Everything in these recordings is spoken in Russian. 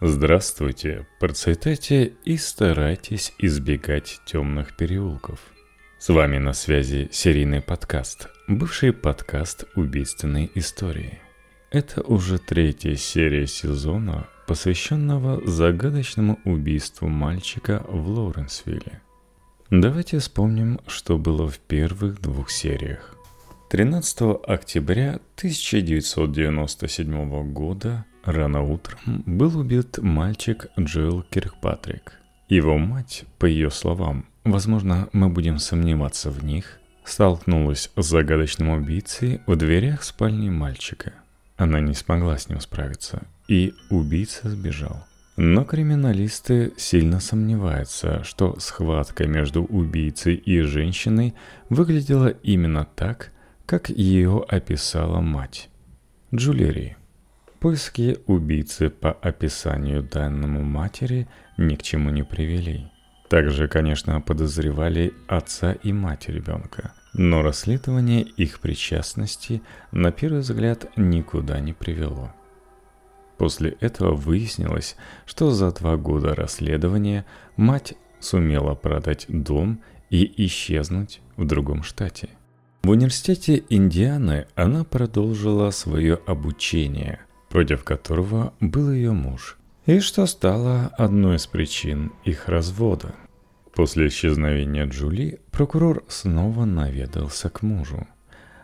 Здравствуйте, процветайте и старайтесь избегать темных переулков. С вами на связи серийный подкаст, бывший подкаст убийственной истории. Это уже третья серия сезона, посвященного загадочному убийству мальчика в Лоуренсвилле. Давайте вспомним, что было в первых двух сериях. 13 октября 1997 года рано утром был убит мальчик Джоэл Киркпатрик. Его мать, по ее словам, возможно, мы будем сомневаться в них, столкнулась с загадочным убийцей в дверях спальни мальчика. Она не смогла с ним справиться, и убийца сбежал. Но криминалисты сильно сомневаются, что схватка между убийцей и женщиной выглядела именно так, как ее описала мать. Джулери. Поиски убийцы по описанию данному матери ни к чему не привели. Также, конечно, подозревали отца и мать ребенка, но расследование их причастности на первый взгляд никуда не привело. После этого выяснилось, что за два года расследования мать сумела продать дом и исчезнуть в другом штате – в университете Индианы она продолжила свое обучение, против которого был ее муж, и что стало одной из причин их развода. После исчезновения Джули прокурор снова наведался к мужу.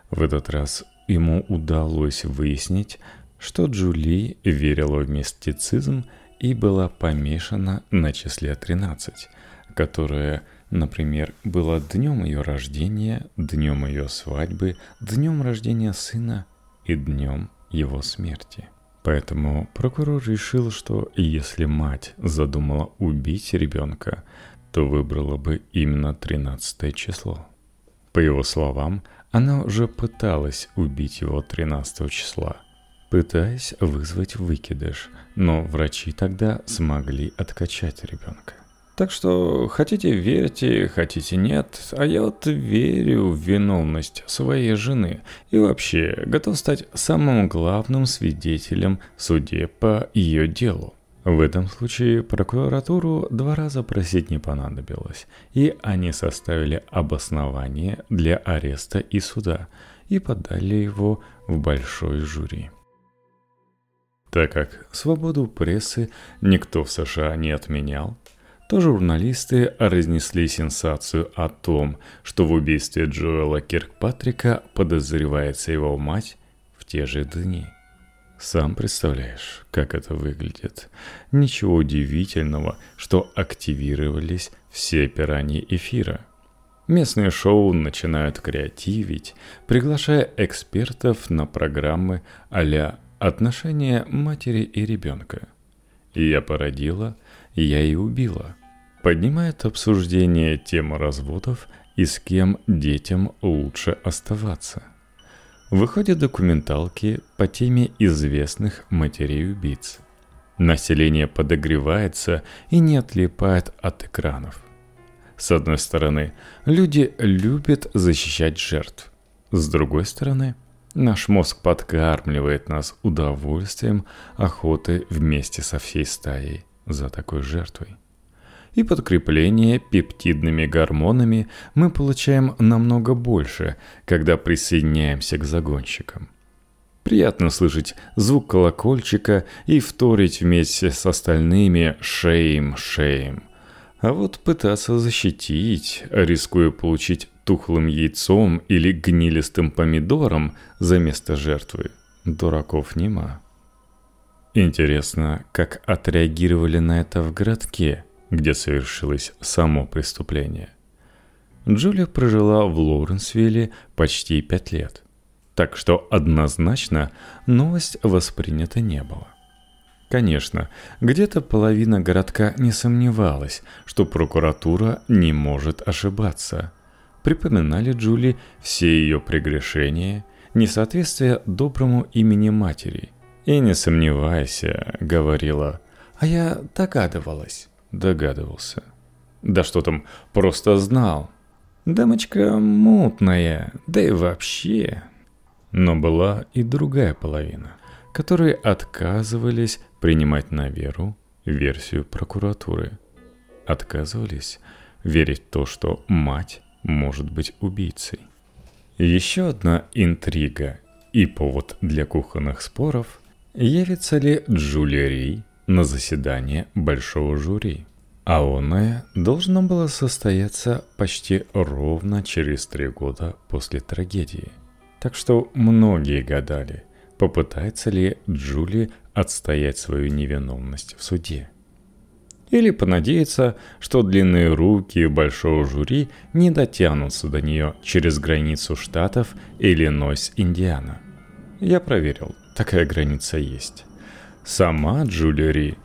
В этот раз ему удалось выяснить, что Джули верила в мистицизм и была помешана на числе 13, которое – Например, было днем ее рождения, днем ее свадьбы, днем рождения сына и днем его смерти. Поэтому прокурор решил, что если мать задумала убить ребенка, то выбрала бы именно 13 число. По его словам, она уже пыталась убить его 13 числа, пытаясь вызвать выкидыш, но врачи тогда смогли откачать ребенка. Так что хотите верьте, хотите нет, а я вот верю в виновность своей жены и вообще готов стать самым главным свидетелем в суде по ее делу. В этом случае прокуратуру два раза просить не понадобилось, и они составили обоснование для ареста и суда и подали его в большой жюри. Так как свободу прессы никто в США не отменял, то журналисты разнесли сенсацию о том, что в убийстве Джоэла Киркпатрика подозревается его мать в те же дни. Сам представляешь, как это выглядит. Ничего удивительного, что активировались все пираньи эфира. Местные шоу начинают креативить, приглашая экспертов на программы а «Отношения матери и ребенка». Я породила, я и убила – поднимает обсуждение темы разводов и с кем детям лучше оставаться. Выходят документалки по теме известных матерей-убийц. Население подогревается и не отлипает от экранов. С одной стороны, люди любят защищать жертв. С другой стороны, наш мозг подкармливает нас удовольствием охоты вместе со всей стаей за такой жертвой и подкрепление пептидными гормонами мы получаем намного больше, когда присоединяемся к загонщикам. Приятно слышать звук колокольчика и вторить вместе с остальными «шейм, шейм». А вот пытаться защитить, рискуя получить тухлым яйцом или гнилистым помидором за место жертвы, дураков нема. Интересно, как отреагировали на это в городке – где совершилось само преступление. Джулия прожила в Лоуренсвилле почти пять лет, так что однозначно новость воспринята не было. Конечно, где-то половина городка не сомневалась, что прокуратура не может ошибаться. Припоминали Джули все ее прегрешения, несоответствие доброму имени матери. И не сомневайся, говорила, а я догадывалась. Догадывался. Да что там, просто знал. Дамочка мутная, да и вообще. Но была и другая половина, которые отказывались принимать на веру версию прокуратуры. Отказывались верить в то, что мать может быть убийцей. Еще одна интрига и повод для кухонных споров – явится ли Джулия Ри на заседание большого жюри. А оное должно было состояться почти ровно через три года после трагедии. Так что многие гадали, попытается ли Джули отстоять свою невиновность в суде. Или понадеяться, что длинные руки большого жюри не дотянутся до нее через границу штатов Иллинойс, Индиана. Я проверил, такая граница есть. Сама Джулия Ри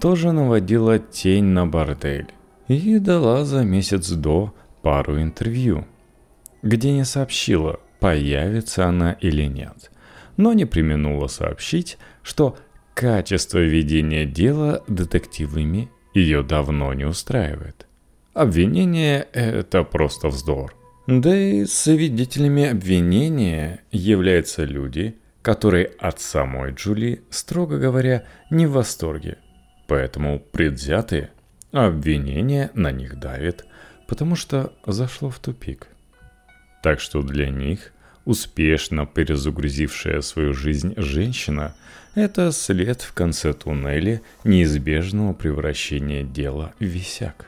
тоже наводила тень на бордель и дала за месяц до пару интервью, где не сообщила, появится она или нет, но не применула сообщить, что качество ведения дела детективами ее давно не устраивает. Обвинение – это просто вздор. Да и свидетелями обвинения являются люди, которые от самой Джули, строго говоря, не в восторге. Поэтому предвзятые обвинения на них давит, потому что зашло в тупик. Так что для них успешно перезагрузившая свою жизнь женщина – это след в конце туннеля неизбежного превращения дела в висяк.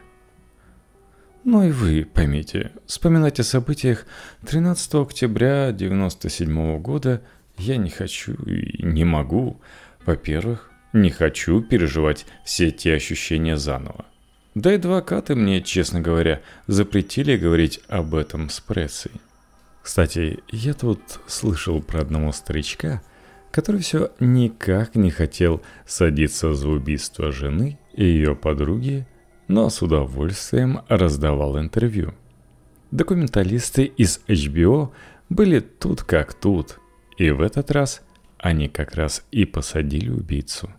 Ну и вы поймите, вспоминать о событиях 13 октября 1997 года – я не хочу и не могу. Во-первых, не хочу переживать все те ощущения заново. Да и адвокаты мне, честно говоря, запретили говорить об этом с прессой. Кстати, я тут слышал про одного старичка, который все никак не хотел садиться за убийство жены и ее подруги, но с удовольствием раздавал интервью. Документалисты из HBO были тут как тут – и в этот раз они как раз и посадили убийцу.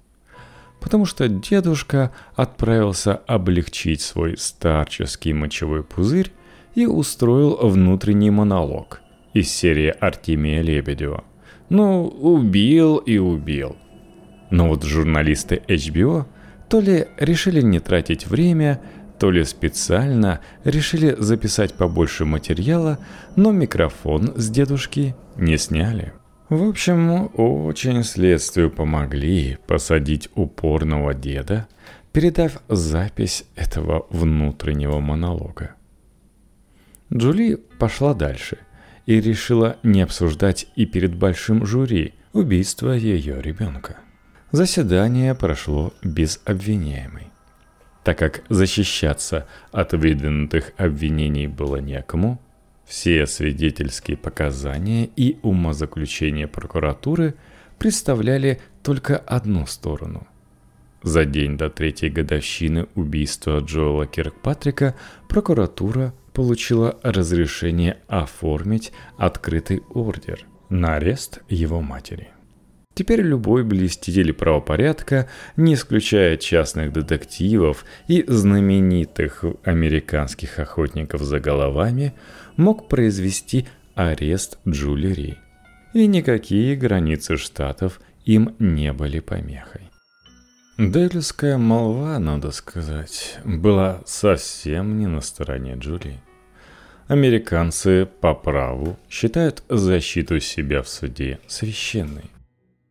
Потому что дедушка отправился облегчить свой старческий мочевой пузырь и устроил внутренний монолог из серии Артемия Лебедева. Ну, убил и убил. Но вот журналисты HBO то ли решили не тратить время, то ли специально решили записать побольше материала, но микрофон с дедушки не сняли. В общем, очень следствию помогли посадить упорного деда, передав запись этого внутреннего монолога. Джули пошла дальше и решила не обсуждать и перед большим жюри убийство ее ребенка. Заседание прошло без обвиняемой. Так как защищаться от выдвинутых обвинений было некому, все свидетельские показания и умозаключения прокуратуры представляли только одну сторону. За день до третьей годовщины убийства Джоэла Киркпатрика прокуратура получила разрешение оформить открытый ордер на арест его матери. Теперь любой блеститель правопорядка, не исключая частных детективов и знаменитых американских охотников за головами, мог произвести арест Джулери. И никакие границы штатов им не были помехой. Делюская молва, надо сказать, была совсем не на стороне Джули. Американцы по праву считают защиту себя в суде священной.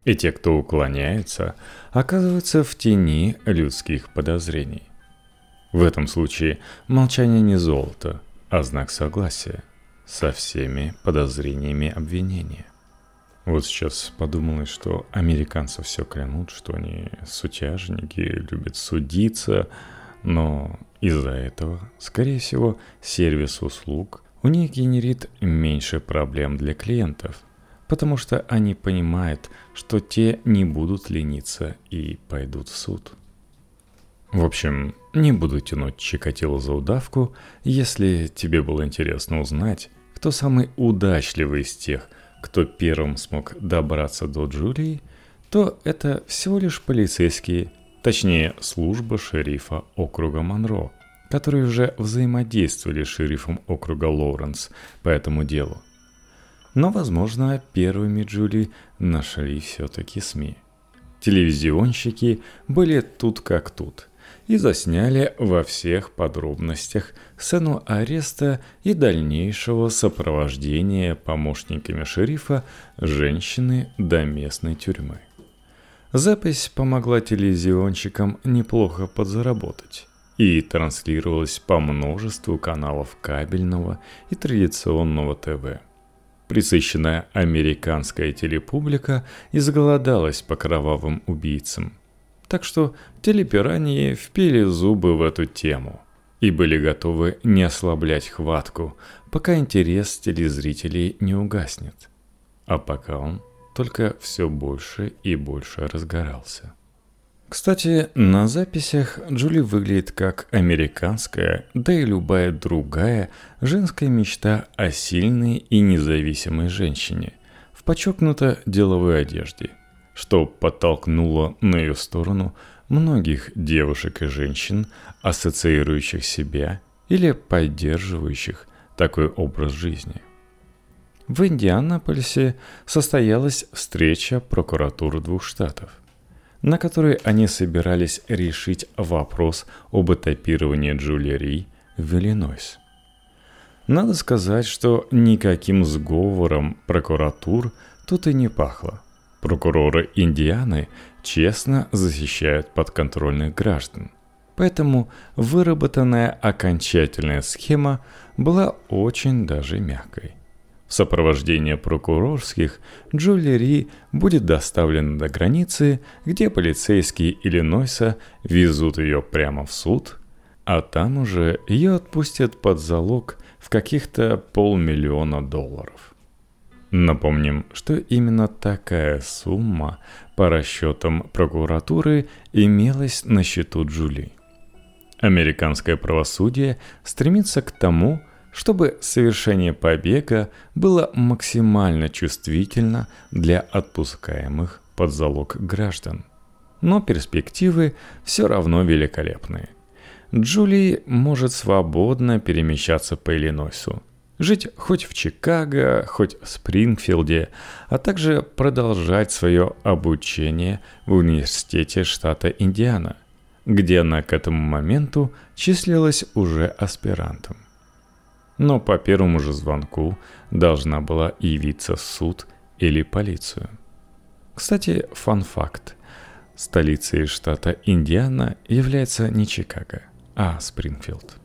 И те, кто уклоняется, оказываются в тени людских подозрений. В этом случае молчание не золото, а знак согласия со всеми подозрениями обвинения. Вот сейчас подумалось, что американцы все клянут, что они сутяжники, любят судиться, но из-за этого, скорее всего, сервис услуг у них генерит меньше проблем для клиентов – потому что они понимают, что те не будут лениться и пойдут в суд. В общем, не буду тянуть Чикатило за удавку, если тебе было интересно узнать, кто самый удачливый из тех, кто первым смог добраться до Джулии, то это всего лишь полицейские, точнее служба шерифа округа Монро, которые уже взаимодействовали с шерифом округа Лоуренс по этому делу – но, возможно, первыми Джули нашли все-таки СМИ. Телевизионщики были тут как тут и засняли во всех подробностях сцену ареста и дальнейшего сопровождения помощниками шерифа женщины до местной тюрьмы. Запись помогла телевизионщикам неплохо подзаработать и транслировалась по множеству каналов кабельного и традиционного ТВ. Присыщенная американская телепублика изголодалась по кровавым убийцам. Так что телепираньи впили зубы в эту тему и были готовы не ослаблять хватку, пока интерес телезрителей не угаснет. А пока он только все больше и больше разгорался. Кстати, на записях Джули выглядит как американская, да и любая другая женская мечта о сильной и независимой женщине в подчеркнуто деловой одежде, что подтолкнуло на ее сторону многих девушек и женщин, ассоциирующих себя или поддерживающих такой образ жизни. В Индианаполисе состоялась встреча прокуратуры двух штатов на которой они собирались решить вопрос об этапировании Джулии в Иллинойс. Надо сказать, что никаким сговором прокуратур тут и не пахло. Прокуроры Индианы честно защищают подконтрольных граждан. Поэтому выработанная окончательная схема была очень даже мягкой. В сопровождении прокурорских Джули Ри будет доставлена до границы, где полицейские Иллинойса везут ее прямо в суд, а там уже ее отпустят под залог в каких-то полмиллиона долларов. Напомним, что именно такая сумма по расчетам прокуратуры имелась на счету Джули. Американское правосудие стремится к тому, чтобы совершение побега было максимально чувствительно для отпускаемых под залог граждан. Но перспективы все равно великолепные. Джули может свободно перемещаться по Иллинойсу, жить хоть в Чикаго, хоть в Спрингфилде, а также продолжать свое обучение в университете штата Индиана, где она к этому моменту числилась уже аспирантом но по первому же звонку должна была явиться суд или полицию. Кстати, фан-факт. Столицей штата Индиана является не Чикаго, а Спрингфилд.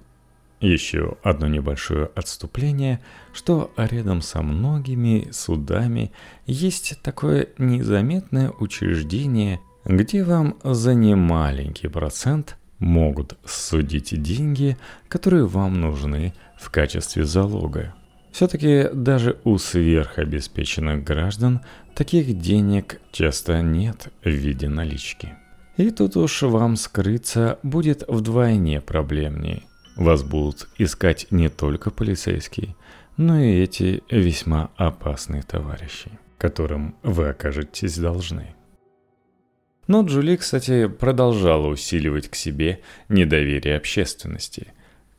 Еще одно небольшое отступление, что рядом со многими судами есть такое незаметное учреждение, где вам за немаленький процент могут судить деньги, которые вам нужны в качестве залога. Все-таки даже у сверхобеспеченных граждан таких денег часто нет в виде налички. И тут уж вам скрыться будет вдвойне проблемнее. Вас будут искать не только полицейские, но и эти весьма опасные товарищи, которым вы окажетесь должны. Но Джули, кстати, продолжала усиливать к себе недоверие общественности.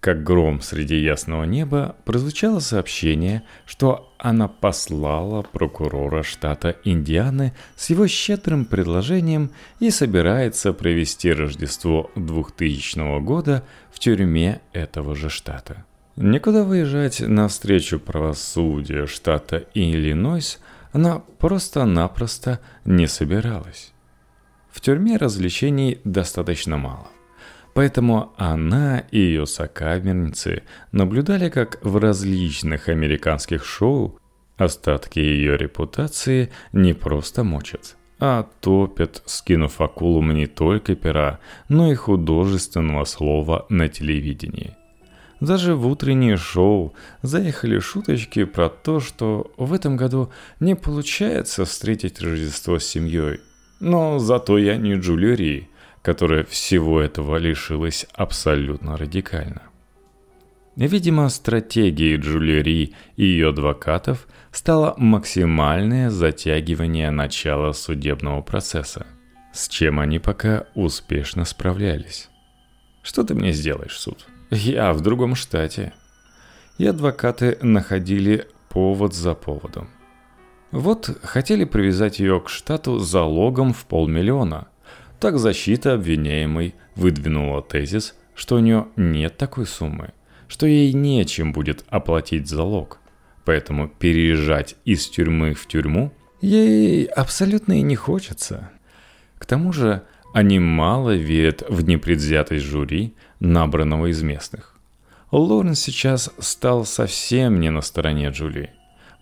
Как гром среди ясного неба прозвучало сообщение, что она послала прокурора штата Индианы с его щедрым предложением и собирается провести Рождество 2000 года в тюрьме этого же штата. Никуда выезжать навстречу правосудию штата Иллинойс она просто-напросто не собиралась. В тюрьме развлечений достаточно мало. Поэтому она и ее сокамерницы наблюдали, как в различных американских шоу остатки ее репутации не просто мочат, а топят, скинув акулам не только пера, но и художественного слова на телевидении. Даже в утреннее шоу заехали шуточки про то, что в этом году не получается встретить Рождество с семьей, но зато я не Джулия которая всего этого лишилась абсолютно радикально. Видимо, стратегией Джулери и ее адвокатов стало максимальное затягивание начала судебного процесса, с чем они пока успешно справлялись. Что ты мне сделаешь, суд? Я в другом штате. И адвокаты находили повод за поводом. Вот хотели привязать ее к штату залогом в полмиллиона. Так защита обвиняемой выдвинула тезис, что у нее нет такой суммы, что ей нечем будет оплатить залог. Поэтому переезжать из тюрьмы в тюрьму ей абсолютно и не хочется. К тому же они мало верят в непредвзятость жюри, набранного из местных. Лоренс сейчас стал совсем не на стороне Джули.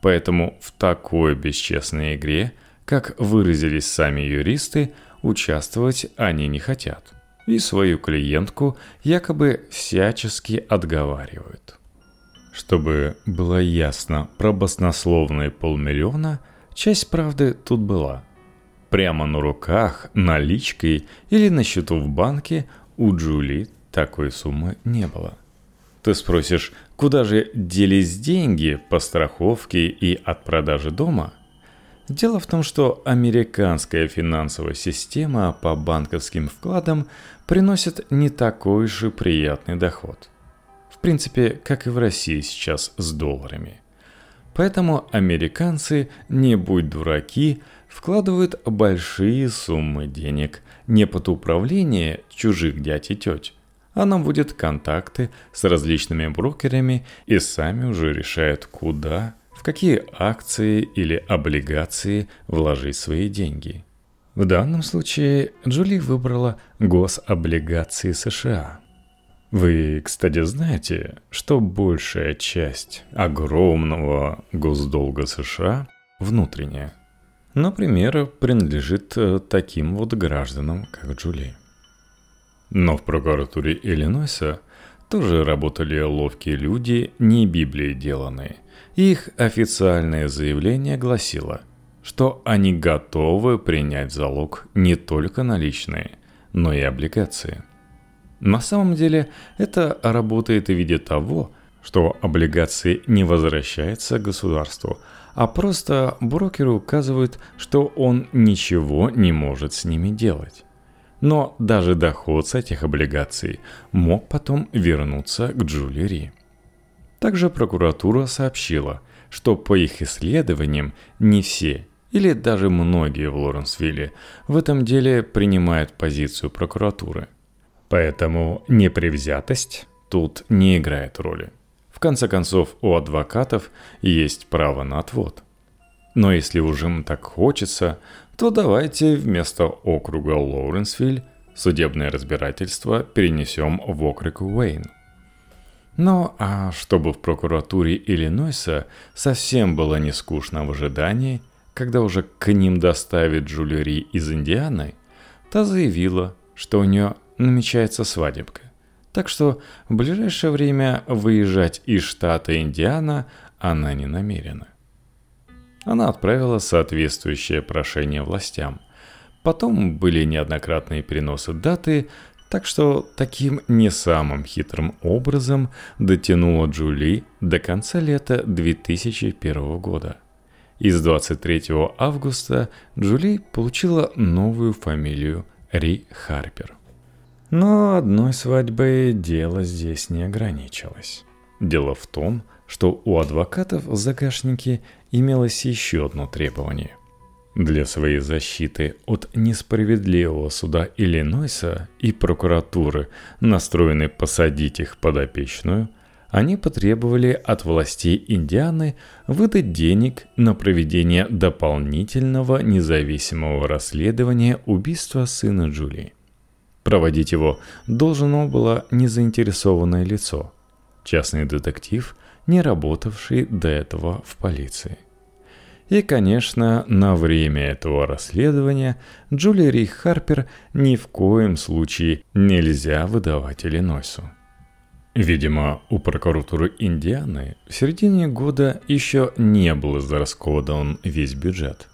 Поэтому в такой бесчестной игре, как выразились сами юристы, участвовать они не хотят. И свою клиентку якобы всячески отговаривают. Чтобы было ясно про баснословные полмиллиона, часть правды тут была. Прямо на руках, наличкой или на счету в банке у Джули такой суммы не было – ты спросишь, куда же делись деньги по страховке и от продажи дома? Дело в том, что американская финансовая система по банковским вкладам приносит не такой же приятный доход. В принципе, как и в России сейчас с долларами. Поэтому американцы, не будь дураки, вкладывают большие суммы денег не под управление чужих дядь и теть, она будет контакты с различными брокерами и сами уже решают, куда, в какие акции или облигации вложить свои деньги. В данном случае Джули выбрала гособлигации США. Вы, кстати, знаете, что большая часть огромного госдолга США внутренняя. Например, принадлежит э, таким вот гражданам, как Джули. Но в прокуратуре Иллинойса тоже работали ловкие люди, не Библии деланные. Их официальное заявление гласило, что они готовы принять залог не только наличные, но и облигации. На самом деле это работает в виде того, что облигации не возвращаются государству, а просто брокеры указывают, что он ничего не может с ними делать. Но даже доход с этих облигаций мог потом вернуться к Джулери. Также прокуратура сообщила, что по их исследованиям не все или даже многие в Лоренсвилле в этом деле принимают позицию прокуратуры. Поэтому непревзятость тут не играет роли. В конце концов, у адвокатов есть право на отвод. Но если уже им так хочется, то давайте вместо округа Лоуренсвиль судебное разбирательство перенесем в округ Уэйн. Ну а чтобы в прокуратуре Иллинойса совсем было не скучно в ожидании, когда уже к ним доставит Джулери из Индианы, та заявила, что у нее намечается свадебка. Так что в ближайшее время выезжать из штата Индиана она не намерена она отправила соответствующее прошение властям. Потом были неоднократные переносы даты, так что таким не самым хитрым образом дотянула Джули до конца лета 2001 года. Из 23 августа Джули получила новую фамилию Ри Харпер. Но одной свадьбой дело здесь не ограничилось. Дело в том, что у адвокатов в загашнике имелось еще одно требование. Для своей защиты от несправедливого суда Иллинойса и прокуратуры, настроенной посадить их подопечную, они потребовали от властей Индианы выдать денег на проведение дополнительного независимого расследования убийства сына Джулии. Проводить его должно было незаинтересованное лицо, частный детектив, не работавший до этого в полиции. И, конечно, на время этого расследования Джули Ри Харпер ни в коем случае нельзя выдавать Иллинойсу. Видимо, у прокуратуры Индианы в середине года еще не был израсходован весь бюджет.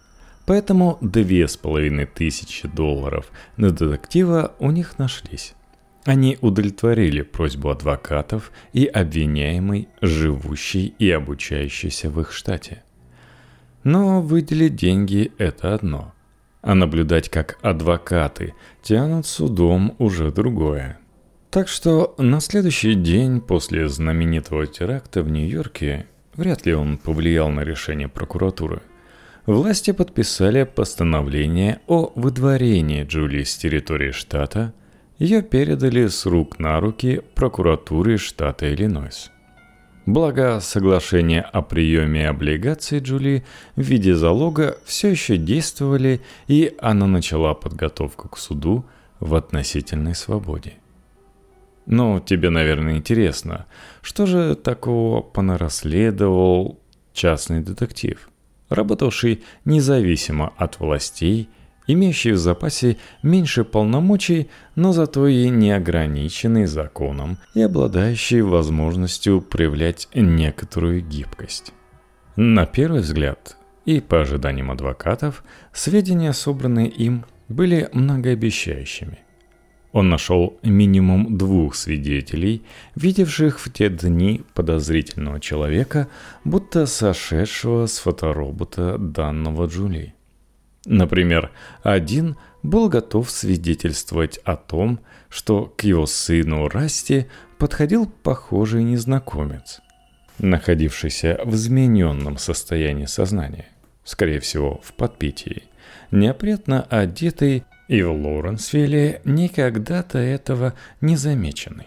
Поэтому две с половиной тысячи долларов на детектива у них нашлись. Они удовлетворили просьбу адвокатов и обвиняемой, живущей и обучающейся в их штате – но выделить деньги – это одно. А наблюдать, как адвокаты тянут судом – уже другое. Так что на следующий день после знаменитого теракта в Нью-Йорке, вряд ли он повлиял на решение прокуратуры, власти подписали постановление о выдворении Джулии с территории штата, ее передали с рук на руки прокуратуре штата Иллинойс. Благо, соглашения о приеме облигаций Джули в виде залога все еще действовали, и она начала подготовку к суду в относительной свободе. Но тебе, наверное, интересно, что же такого понарасследовал частный детектив, работавший независимо от властей – имеющий в запасе меньше полномочий, но зато и не ограниченный законом и обладающий возможностью проявлять некоторую гибкость. На первый взгляд, и по ожиданиям адвокатов, сведения, собранные им, были многообещающими. Он нашел минимум двух свидетелей, видевших в те дни подозрительного человека, будто сошедшего с фоторобота данного Джули. Например, один был готов свидетельствовать о том, что к его сыну Расти подходил похожий незнакомец, находившийся в измененном состоянии сознания, скорее всего, в подпитии, неопрятно одетый и в Лоуренсвилле никогда-то этого не замеченный.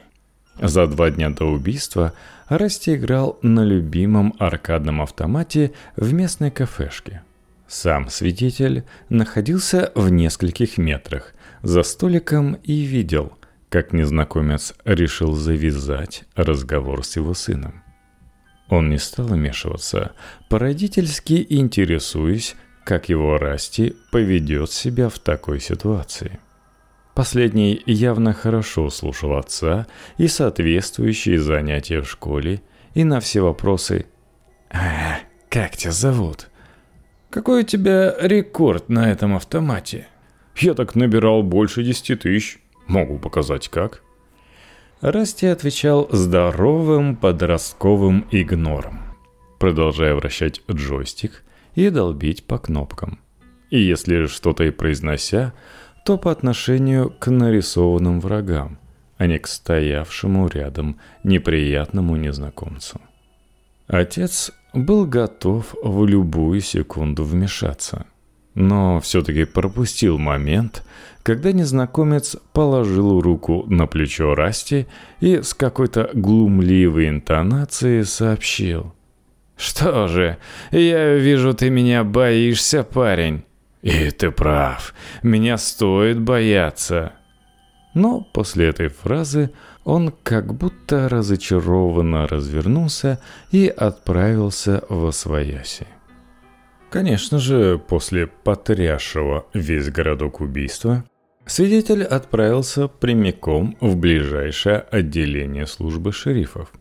За два дня до убийства Расти играл на любимом аркадном автомате в местной кафешке – сам свидетель находился в нескольких метрах за столиком и видел, как незнакомец решил завязать разговор с его сыном. Он не стал вмешиваться, породительски интересуясь, как его Расти поведет себя в такой ситуации. Последний явно хорошо слушал отца и соответствующие занятия в школе, и на все вопросы «А, как тебя зовут?» Какой у тебя рекорд на этом автомате? Я так набирал больше десяти тысяч. Могу показать как. Расти отвечал здоровым подростковым игнором, продолжая вращать джойстик и долбить по кнопкам. И если что-то и произнося, то по отношению к нарисованным врагам, а не к стоявшему рядом неприятному незнакомцу. Отец был готов в любую секунду вмешаться. Но все-таки пропустил момент, когда незнакомец положил руку на плечо Расти и с какой-то глумливой интонацией сообщил. «Что же, я вижу, ты меня боишься, парень». «И ты прав, меня стоит бояться». Но после этой фразы он как будто разочарованно развернулся и отправился в Освояси. Конечно же, после потрясшего весь городок убийства, свидетель отправился прямиком в ближайшее отделение службы шерифов.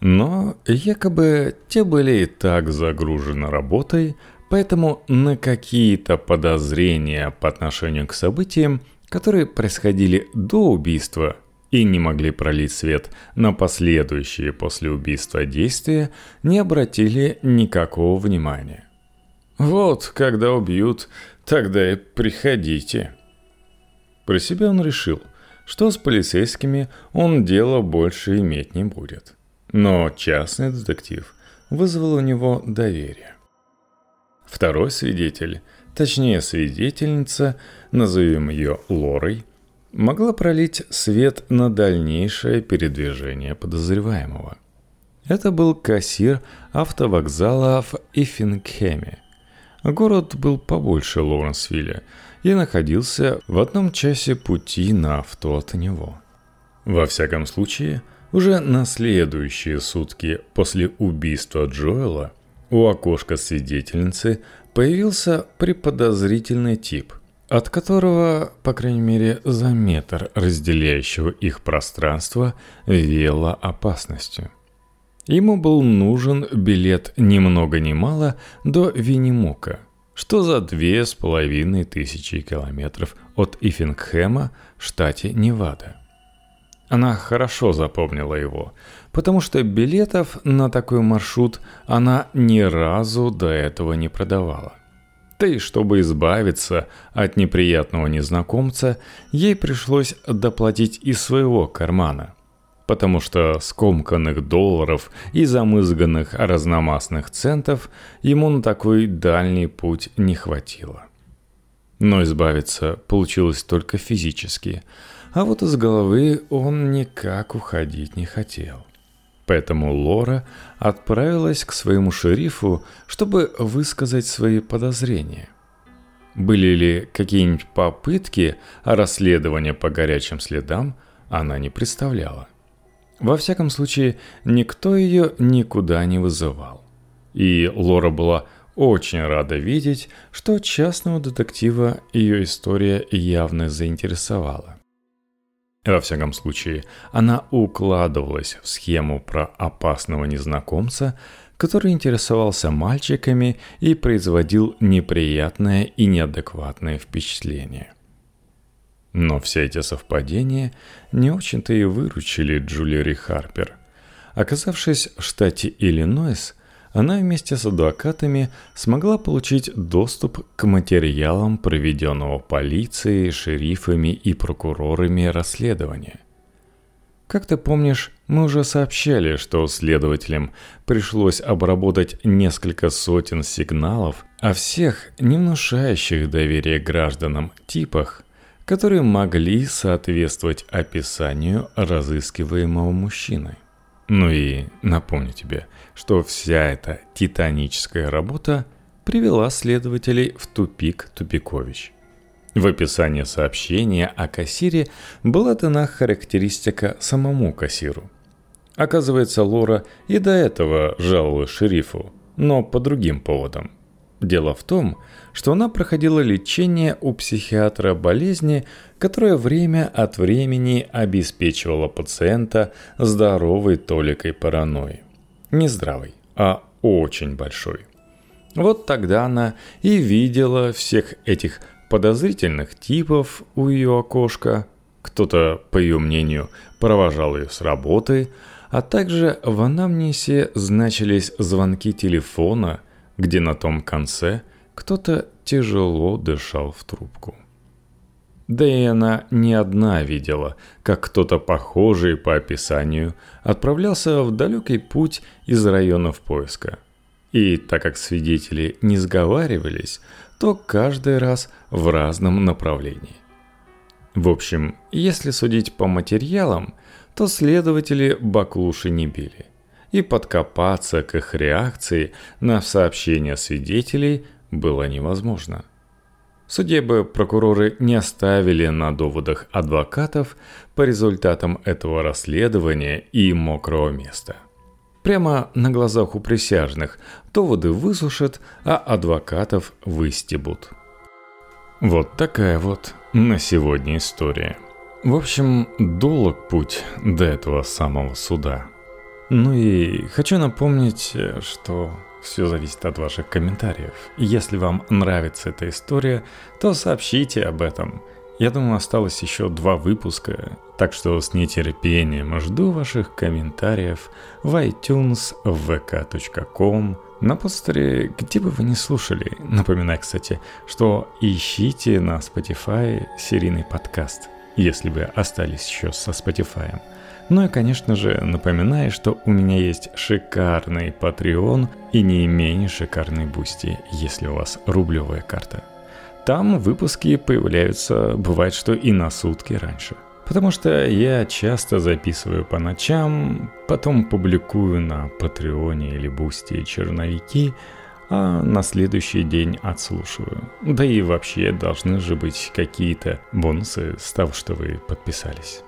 Но якобы те были и так загружены работой, поэтому на какие-то подозрения по отношению к событиям, которые происходили до убийства – и не могли пролить свет на последующие после убийства действия, не обратили никакого внимания. «Вот, когда убьют, тогда и приходите». Про себя он решил, что с полицейскими он дело больше иметь не будет. Но частный детектив вызвал у него доверие. Второй свидетель, точнее свидетельница, назовем ее Лорой, могла пролить свет на дальнейшее передвижение подозреваемого. Это был кассир автовокзала в Иффингеме. Город был побольше Лоуренсвилля и находился в одном часе пути на авто от него. Во всяком случае, уже на следующие сутки после убийства Джоэла у окошка свидетельницы появился преподозрительный тип, от которого, по крайней мере, за метр разделяющего их пространство веяло опасностью. Ему был нужен билет ни много ни мало до Виннимука, что за две с половиной тысячи километров от Ифингхэма в штате Невада. Она хорошо запомнила его, потому что билетов на такой маршрут она ни разу до этого не продавала. Да и чтобы избавиться от неприятного незнакомца, ей пришлось доплатить из своего кармана. потому что скомканных долларов и замызганных разномастных центов ему на такой дальний путь не хватило. Но избавиться получилось только физически, а вот из головы он никак уходить не хотел. Поэтому Лора отправилась к своему шерифу, чтобы высказать свои подозрения. Были ли какие-нибудь попытки расследования по горячим следам, она не представляла. Во всяком случае, никто ее никуда не вызывал. И Лора была очень рада видеть, что частного детектива ее история явно заинтересовала. Во всяком случае, она укладывалась в схему про опасного незнакомца, который интересовался мальчиками и производил неприятное и неадекватное впечатление – но все эти совпадения не очень-то и выручили Джулиари Харпер. Оказавшись в штате Иллинойс, она вместе с адвокатами смогла получить доступ к материалам проведенного полицией, шерифами и прокурорами расследования. Как ты помнишь, мы уже сообщали, что следователям пришлось обработать несколько сотен сигналов о всех не внушающих доверия гражданам типах – которые могли соответствовать описанию разыскиваемого мужчины. Ну и напомню тебе, что вся эта титаническая работа привела следователей в тупик Тупикович. В описании сообщения о кассире была дана характеристика самому кассиру. Оказывается, Лора и до этого жаловалась шерифу, но по другим поводам – Дело в том, что она проходила лечение у психиатра болезни, которая время от времени обеспечивала пациента здоровой толикой паранойи. Не здравой, а очень большой. Вот тогда она и видела всех этих подозрительных типов у ее окошка. Кто-то, по ее мнению, провожал ее с работы, а также в анамнесе значились звонки телефона – где на том конце кто-то тяжело дышал в трубку. Да и она не одна видела, как кто-то похожий по описанию отправлялся в далекий путь из районов поиска. И так как свидетели не сговаривались, то каждый раз в разном направлении. В общем, если судить по материалам, то следователи баклуши не били и подкопаться к их реакции на сообщения свидетелей было невозможно. Судебы прокуроры не оставили на доводах адвокатов по результатам этого расследования и мокрого места. Прямо на глазах у присяжных доводы высушат, а адвокатов выстебут. Вот такая вот на сегодня история. В общем, долг путь до этого самого суда – ну и хочу напомнить, э, что все зависит от ваших комментариев. Если вам нравится эта история, то сообщите об этом. Я думаю, осталось еще два выпуска, так что с нетерпением жду ваших комментариев в iTunes, в vk.com, на постере, где бы вы ни слушали. Напоминаю, кстати, что ищите на Spotify серийный подкаст, если вы остались еще со Spotify. Ну и, конечно же, напоминаю, что у меня есть шикарный Patreon и не менее шикарный Boosty, если у вас рублевая карта. Там выпуски появляются, бывает, что и на сутки раньше. Потому что я часто записываю по ночам, потом публикую на Patreon е или Boosty черновики, а на следующий день отслушиваю. Да и вообще должны же быть какие-то бонусы с того, что вы подписались.